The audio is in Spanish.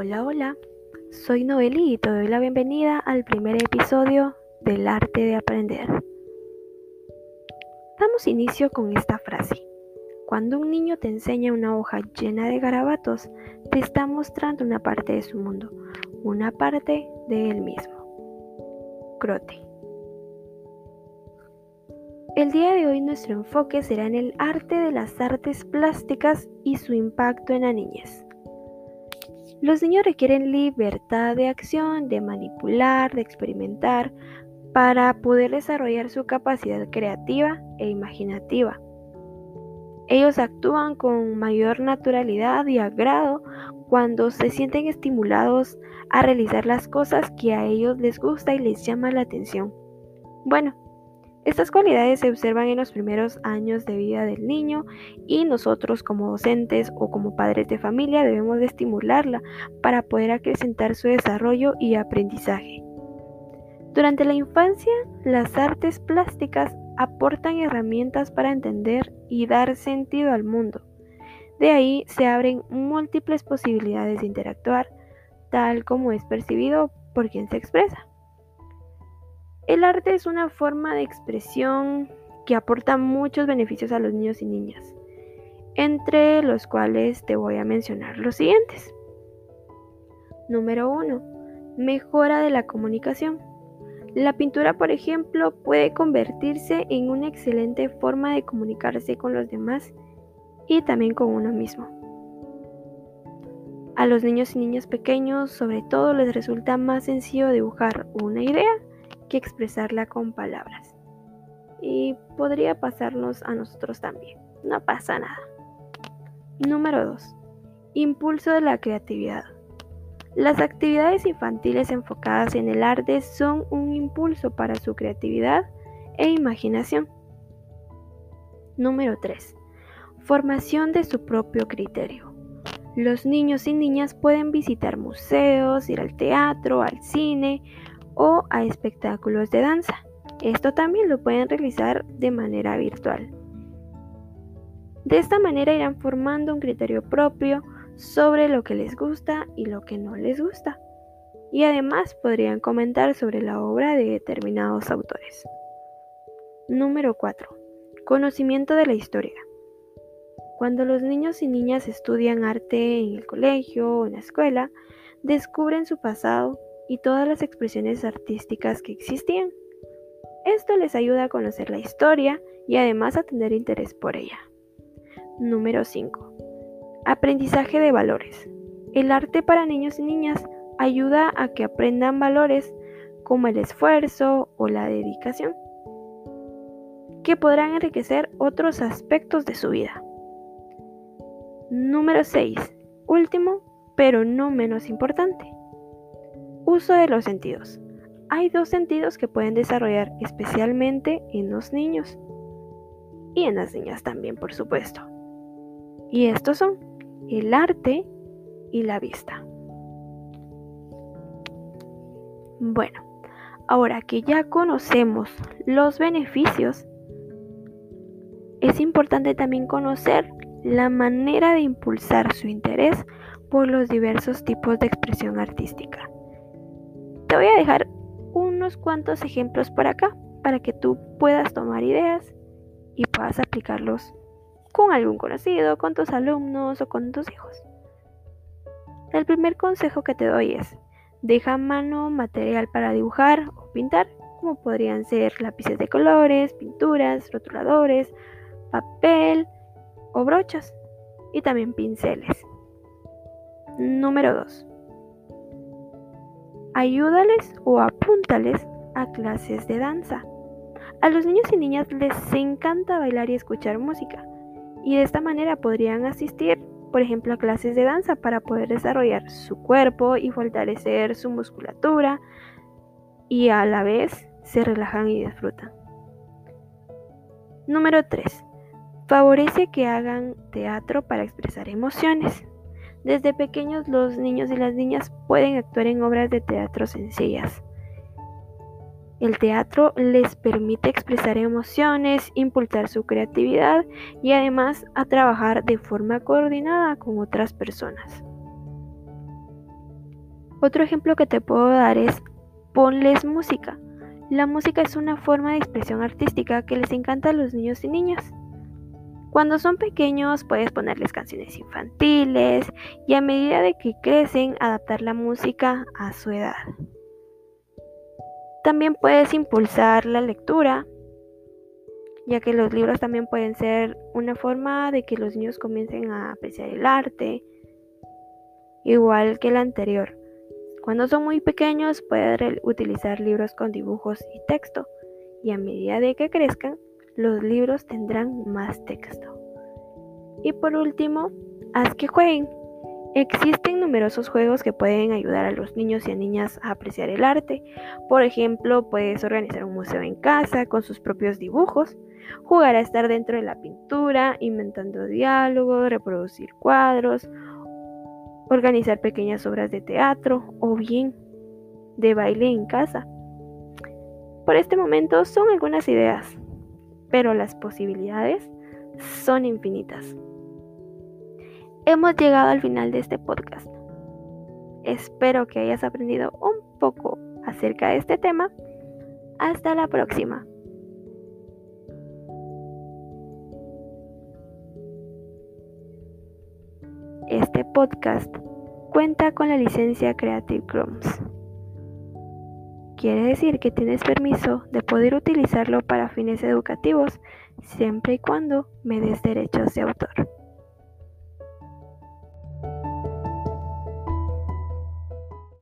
Hola, hola, soy Noeli y te doy la bienvenida al primer episodio del arte de aprender. Damos inicio con esta frase. Cuando un niño te enseña una hoja llena de garabatos, te está mostrando una parte de su mundo, una parte de él mismo. Crote. El día de hoy nuestro enfoque será en el arte de las artes plásticas y su impacto en la niñez. Los niños requieren libertad de acción, de manipular, de experimentar, para poder desarrollar su capacidad creativa e imaginativa. Ellos actúan con mayor naturalidad y agrado cuando se sienten estimulados a realizar las cosas que a ellos les gusta y les llama la atención. Bueno, estas cualidades se observan en los primeros años de vida del niño y nosotros como docentes o como padres de familia debemos de estimularla para poder acrecentar su desarrollo y aprendizaje. Durante la infancia, las artes plásticas aportan herramientas para entender y dar sentido al mundo. De ahí se abren múltiples posibilidades de interactuar, tal como es percibido por quien se expresa. El arte es una forma de expresión que aporta muchos beneficios a los niños y niñas, entre los cuales te voy a mencionar los siguientes. Número 1. Mejora de la comunicación. La pintura, por ejemplo, puede convertirse en una excelente forma de comunicarse con los demás y también con uno mismo. A los niños y niñas pequeños, sobre todo, les resulta más sencillo dibujar una idea que expresarla con palabras. Y podría pasarnos a nosotros también. No pasa nada. Número 2. Impulso de la creatividad. Las actividades infantiles enfocadas en el arte son un impulso para su creatividad e imaginación. Número 3. Formación de su propio criterio. Los niños y niñas pueden visitar museos, ir al teatro, al cine o a espectáculos de danza. Esto también lo pueden realizar de manera virtual. De esta manera irán formando un criterio propio sobre lo que les gusta y lo que no les gusta. Y además podrían comentar sobre la obra de determinados autores. Número 4. Conocimiento de la historia. Cuando los niños y niñas estudian arte en el colegio o en la escuela, descubren su pasado y todas las expresiones artísticas que existían. Esto les ayuda a conocer la historia y además a tener interés por ella. Número 5. Aprendizaje de valores. El arte para niños y niñas ayuda a que aprendan valores como el esfuerzo o la dedicación, que podrán enriquecer otros aspectos de su vida. Número 6. Último, pero no menos importante. Uso de los sentidos. Hay dos sentidos que pueden desarrollar especialmente en los niños y en las niñas también, por supuesto. Y estos son el arte y la vista. Bueno, ahora que ya conocemos los beneficios, es importante también conocer la manera de impulsar su interés por los diversos tipos de expresión artística. Te voy a dejar unos cuantos ejemplos por acá para que tú puedas tomar ideas y puedas aplicarlos con algún conocido, con tus alumnos o con tus hijos. El primer consejo que te doy es, deja a mano material para dibujar o pintar, como podrían ser lápices de colores, pinturas, rotuladores, papel o brochas, y también pinceles. Número 2 ayúdales o apúntales a clases de danza. A los niños y niñas les encanta bailar y escuchar música, y de esta manera podrían asistir, por ejemplo, a clases de danza para poder desarrollar su cuerpo y fortalecer su musculatura, y a la vez se relajan y disfrutan. Número 3. Favorece que hagan teatro para expresar emociones. Desde pequeños los niños y las niñas pueden actuar en obras de teatro sencillas. El teatro les permite expresar emociones, impulsar su creatividad y además a trabajar de forma coordinada con otras personas. Otro ejemplo que te puedo dar es ponles música. La música es una forma de expresión artística que les encanta a los niños y niñas. Cuando son pequeños puedes ponerles canciones infantiles y a medida de que crecen adaptar la música a su edad. También puedes impulsar la lectura, ya que los libros también pueden ser una forma de que los niños comiencen a apreciar el arte, igual que el anterior. Cuando son muy pequeños pueden utilizar libros con dibujos y texto, y a medida de que crezcan, los libros tendrán más texto. Y por último, haz que jueguen. Existen numerosos juegos que pueden ayudar a los niños y a niñas a apreciar el arte. Por ejemplo, puedes organizar un museo en casa con sus propios dibujos, jugar a estar dentro de la pintura, inventando diálogos, reproducir cuadros, organizar pequeñas obras de teatro o bien de baile en casa. Por este momento son algunas ideas, pero las posibilidades son infinitas. Hemos llegado al final de este podcast. Espero que hayas aprendido un poco acerca de este tema. Hasta la próxima. Este podcast cuenta con la licencia Creative Commons. Quiere decir que tienes permiso de poder utilizarlo para fines educativos siempre y cuando me des derechos de autor.